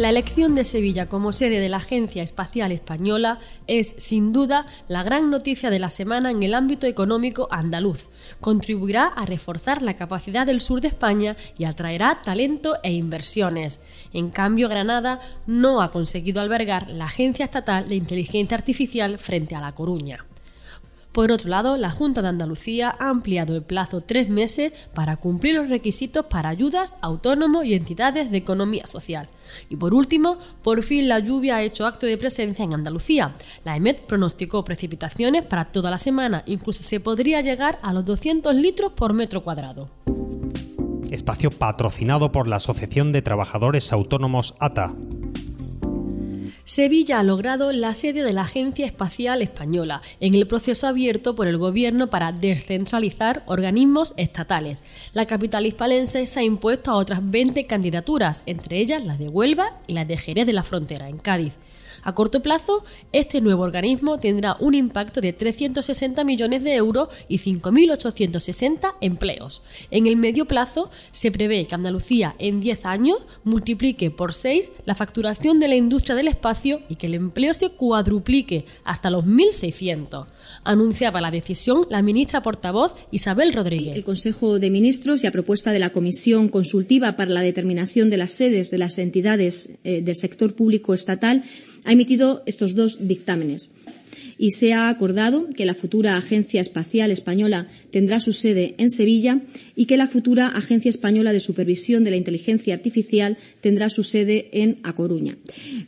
La elección de Sevilla como sede de la Agencia Espacial Española es, sin duda, la gran noticia de la semana en el ámbito económico andaluz. Contribuirá a reforzar la capacidad del sur de España y atraerá talento e inversiones. En cambio, Granada no ha conseguido albergar la Agencia Estatal de Inteligencia Artificial frente a La Coruña. Por otro lado, la Junta de Andalucía ha ampliado el plazo tres meses para cumplir los requisitos para ayudas autónomos y entidades de economía social. Y por último, por fin la lluvia ha hecho acto de presencia en Andalucía. La EMET pronosticó precipitaciones para toda la semana, incluso se podría llegar a los 200 litros por metro cuadrado. Espacio patrocinado por la Asociación de Trabajadores Autónomos ATA. Sevilla ha logrado la sede de la Agencia Espacial Española en el proceso abierto por el Gobierno para descentralizar organismos estatales. La capital hispalense se ha impuesto a otras 20 candidaturas, entre ellas la de Huelva y la de Jerez de la Frontera, en Cádiz. A corto plazo, este nuevo organismo tendrá un impacto de 360 millones de euros y 5.860 empleos. En el medio plazo, se prevé que Andalucía en 10 años multiplique por 6 la facturación de la industria del espacio y que el empleo se cuadruplique hasta los 1.600 anunciaba la decisión la ministra portavoz Isabel Rodríguez. El Consejo de Ministros y a propuesta de la Comisión Consultiva para la Determinación de las Sedes de las Entidades eh, del Sector Público Estatal ha emitido estos dos dictámenes y se ha acordado que la futura Agencia Espacial Española tendrá su sede en Sevilla y que la futura Agencia Española de Supervisión de la Inteligencia Artificial tendrá su sede en A Coruña.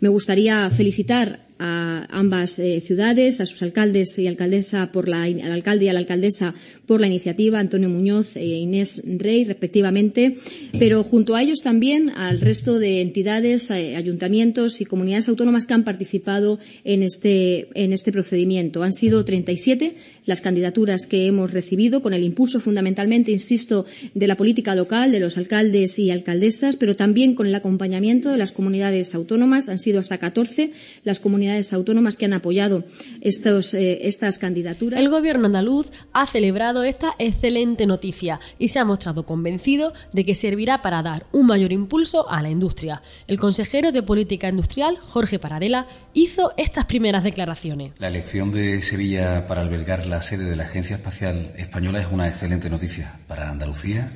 Me gustaría felicitar a ambas eh, ciudades, a sus alcaldes y alcaldesa por la, al alcalde y a la alcaldesa por la iniciativa, Antonio Muñoz e Inés Rey, respectivamente, pero junto a ellos también al resto de entidades, eh, ayuntamientos y comunidades autónomas que han participado en este, en este procedimiento. Han sido 37 las candidaturas que hemos recibido, con el impulso fundamentalmente, insisto, de la política local, de los alcaldes y alcaldesas, pero también con el acompañamiento de las comunidades autónomas. Han sido hasta 14 las comunidades autónomas que han apoyado estos, eh, estas candidaturas. El Gobierno andaluz ha celebrado esta excelente noticia y se ha mostrado convencido de que servirá para dar un mayor impulso a la industria. El consejero de Política Industrial, Jorge Paradela, hizo estas primeras declaraciones. La elección de Sevilla para albergar la sede de la Agencia Espacial Española es una excelente noticia para Andalucía,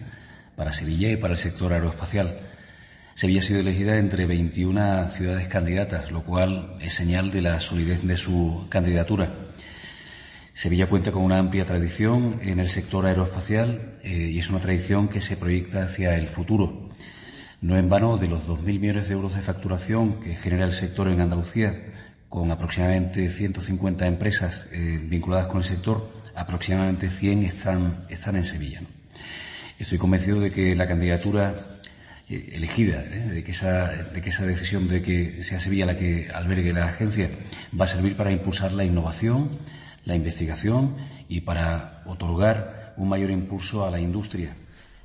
para Sevilla y para el sector aeroespacial. Sevilla ha sido elegida entre 21 ciudades candidatas, lo cual es señal de la solidez de su candidatura. Sevilla cuenta con una amplia tradición en el sector aeroespacial eh, y es una tradición que se proyecta hacia el futuro. No en vano, de los 2.000 millones de euros de facturación que genera el sector en Andalucía, con aproximadamente 150 empresas eh, vinculadas con el sector, aproximadamente 100 están, están en Sevilla. Estoy convencido de que la candidatura eh, elegida, eh, de, que esa, de que esa decisión de que sea Sevilla la que albergue la agencia va a servir para impulsar la innovación, la investigación y para otorgar un mayor impulso a la industria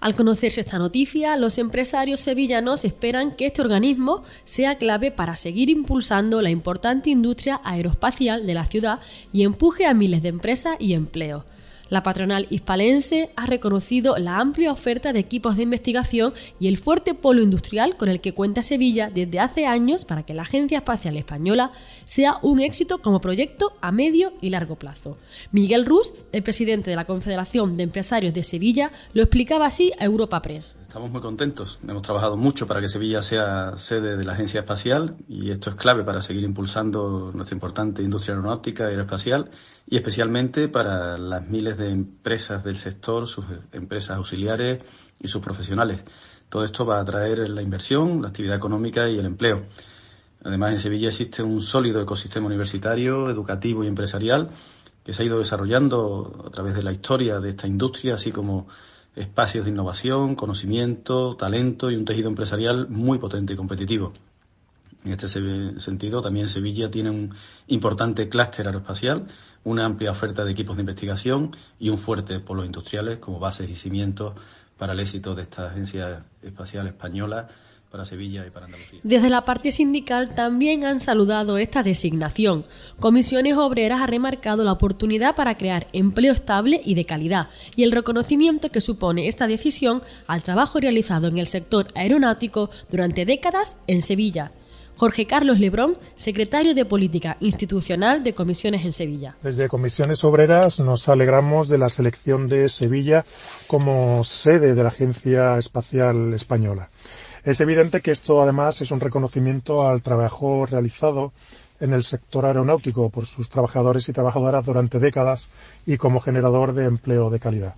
al conocerse esta noticia, los empresarios sevillanos esperan que este organismo sea clave para seguir impulsando la importante industria aeroespacial de la ciudad y empuje a miles de empresas y empleos. La patronal hispalense ha reconocido la amplia oferta de equipos de investigación y el fuerte polo industrial con el que cuenta Sevilla desde hace años para que la Agencia Espacial Española sea un éxito como proyecto a medio y largo plazo. Miguel Rus, el presidente de la Confederación de Empresarios de Sevilla, lo explicaba así a Europa Press. Estamos muy contentos. Hemos trabajado mucho para que Sevilla sea sede de la Agencia Espacial y esto es clave para seguir impulsando nuestra importante industria aeronáutica y aeroespacial y especialmente para las miles de empresas del sector, sus empresas auxiliares y sus profesionales. Todo esto va a atraer la inversión, la actividad económica y el empleo. Además, en Sevilla existe un sólido ecosistema universitario, educativo y empresarial que se ha ido desarrollando a través de la historia de esta industria, así como espacios de innovación, conocimiento, talento y un tejido empresarial muy potente y competitivo. En este sentido, también Sevilla tiene un importante clúster aeroespacial, una amplia oferta de equipos de investigación y un fuerte polo industriales como bases y cimientos para el éxito de esta agencia espacial española para Sevilla y para Andalucía. Desde la parte sindical también han saludado esta designación. Comisiones Obreras ha remarcado la oportunidad para crear empleo estable y de calidad y el reconocimiento que supone esta decisión al trabajo realizado en el sector aeronáutico durante décadas en Sevilla. Jorge Carlos Lebrón, secretario de Política Institucional de Comisiones en Sevilla. Desde Comisiones Obreras nos alegramos de la selección de Sevilla como sede de la Agencia Espacial Española. Es evidente que esto además es un reconocimiento al trabajo realizado en el sector aeronáutico por sus trabajadores y trabajadoras durante décadas y como generador de empleo de calidad.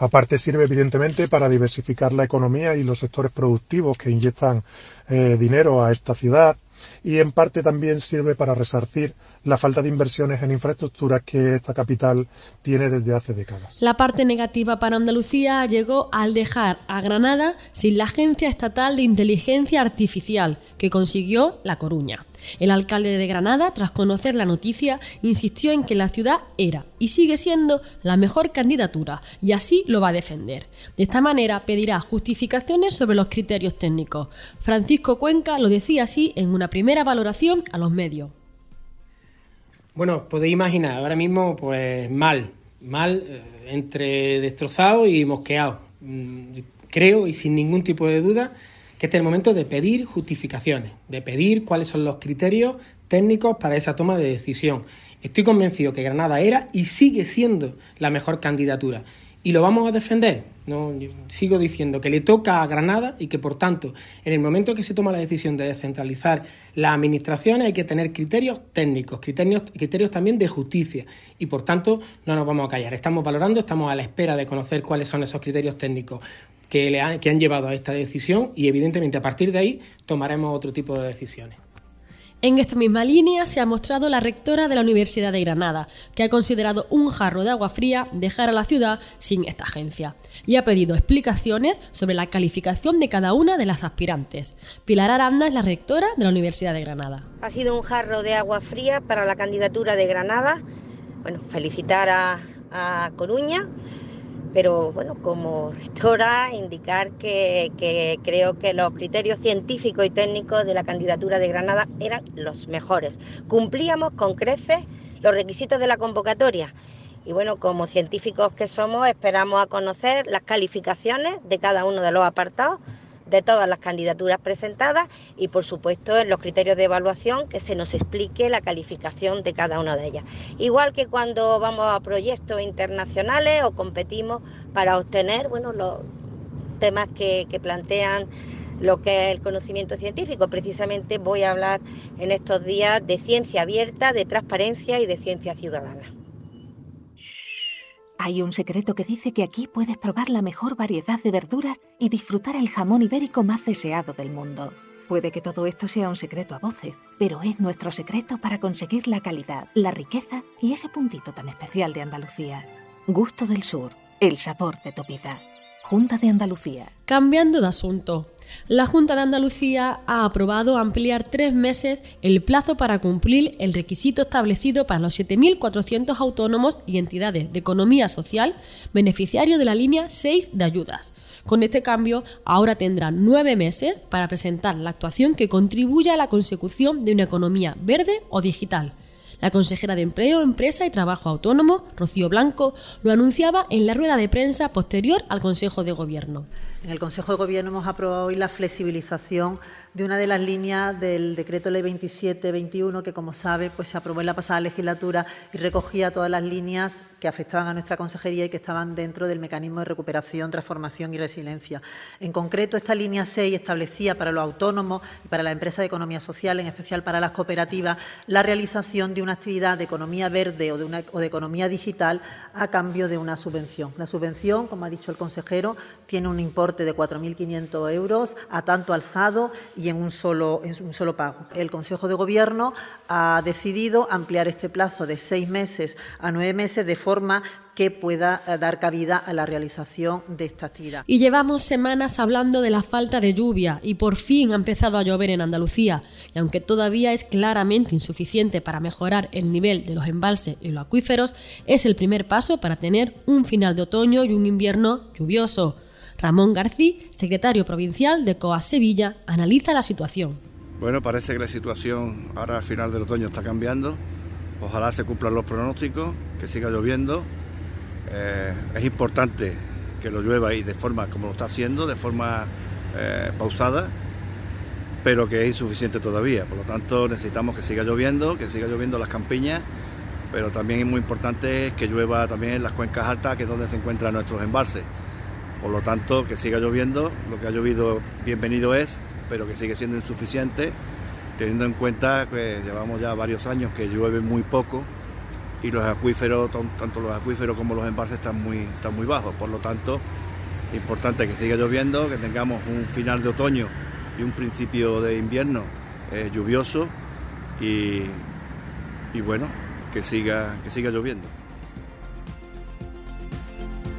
Aparte sirve evidentemente para diversificar la economía y los sectores productivos que inyectan eh, dinero a esta ciudad y en parte también sirve para resarcir la falta de inversiones en infraestructuras que esta capital tiene desde hace décadas. La parte negativa para Andalucía llegó al dejar a Granada sin la Agencia Estatal de Inteligencia Artificial que consiguió La Coruña. El alcalde de Granada, tras conocer la noticia, insistió en que la ciudad era y sigue siendo la mejor candidatura y así lo va a defender. De esta manera pedirá justificaciones sobre los criterios técnicos. Francisco Cuenca lo decía así en una primera valoración a los medios. Bueno, podéis imaginar, ahora mismo pues mal, mal, eh, entre destrozado y mosqueado. Mm, creo y sin ningún tipo de duda que este es el momento de pedir justificaciones, de pedir cuáles son los criterios técnicos para esa toma de decisión. Estoy convencido que Granada era y sigue siendo la mejor candidatura. ¿Y lo vamos a defender? No, sigo diciendo que le toca a Granada y que, por tanto, en el momento que se toma la decisión de descentralizar las administraciones hay que tener criterios técnicos, criterios, criterios también de justicia y, por tanto, no nos vamos a callar. Estamos valorando, estamos a la espera de conocer cuáles son esos criterios técnicos que, le han, que han llevado a esta decisión y, evidentemente, a partir de ahí tomaremos otro tipo de decisiones. En esta misma línea se ha mostrado la rectora de la Universidad de Granada, que ha considerado un jarro de agua fría dejar a la ciudad sin esta agencia y ha pedido explicaciones sobre la calificación de cada una de las aspirantes. Pilar Aranda es la rectora de la Universidad de Granada. Ha sido un jarro de agua fría para la candidatura de Granada. Bueno, felicitar a, a Coruña pero bueno, como rectora, indicar que, creo que los criterios científicos y técnicos de la candidatura de Granada eran los mejores. Cumplíamos con creces los requisitos de la convocatoria. Y bueno, como científicos que somos, esperamos a conocer las calificaciones de cada uno de los apartados de todas las candidaturas presentadas y por supuesto en los criterios de evaluación que se nos explique la calificación de cada una de ellas. Igual que cuando vamos a proyectos internacionales o competimos para obtener bueno, los temas que, que plantean lo que es el conocimiento científico. Precisamente voy a hablar en estos días de ciencia abierta, de transparencia y de ciencia ciudadana. Hay un secreto que dice que aquí puedes probar la mejor variedad de verduras y disfrutar el jamón ibérico más deseado del mundo. Puede que todo esto sea un secreto a voces, pero es nuestro secreto para conseguir la calidad, la riqueza y ese puntito tan especial de Andalucía. Gusto del Sur, el sabor de tu vida. Junta de Andalucía. Cambiando de asunto, la Junta de Andalucía ha aprobado ampliar tres meses el plazo para cumplir el requisito establecido para los 7.400 autónomos y entidades de economía social beneficiarios de la línea 6 de ayudas. Con este cambio, ahora tendrán nueve meses para presentar la actuación que contribuya a la consecución de una economía verde o digital. La consejera de Empleo, Empresa y Trabajo Autónomo, Rocío Blanco, lo anunciaba en la rueda de prensa posterior al Consejo de Gobierno. En el Consejo de Gobierno hemos aprobado hoy la flexibilización de una de las líneas del decreto ley 27-21 que, como sabe, pues se aprobó en la pasada legislatura y recogía todas las líneas que afectaban a nuestra consejería y que estaban dentro del mecanismo de recuperación, transformación y resiliencia. En concreto, esta línea 6 establecía para los autónomos y para las empresas de economía social, en especial para las cooperativas, la realización de una actividad de economía verde o de, economía digital a cambio de una subvención. La subvención, como ha dicho el consejero, tiene un importe de 4.500 euros a tanto alzado en un solo, en un solo pago. El Consejo de Gobierno ha decidido ampliar este plazo de seis meses a nueve meses de forma que pueda eh, dar cabida a la realización de esta actividad. Y llevamos semanas hablando de la falta de lluvia y por fin ha empezado a llover en Andalucía. Y aunque todavía es claramente insuficiente para mejorar el nivel de los embalses y los acuíferos, es el primer paso para tener un final de otoño y un invierno lluvioso. Ramón García, secretario provincial de COA Sevilla, analiza la situación. Bueno, parece que la situación ahora al final del otoño está cambiando. Ojalá se cumplan los pronósticos, que siga lloviendo. Eh, es importante que lo llueva y de forma como lo está haciendo, de forma eh, pausada, pero que es insuficiente todavía. Por lo tanto, necesitamos que siga lloviendo, que siga lloviendo las campiñas, pero también es muy importante que llueva también en las cuencas altas, que es donde se encuentran nuestros embalses. Por lo tanto, que siga lloviendo, lo que ha llovido bienvenido es, pero que sigue siendo insuficiente, teniendo en cuenta que llevamos ya varios años que llueve muy poco y los acuíferos, tanto los acuíferos como los embalses están muy, están muy bajos. Por lo tanto, importante que siga lloviendo, que tengamos un final de otoño y un principio de invierno eh, lluvioso y, y bueno, que siga, que siga lloviendo.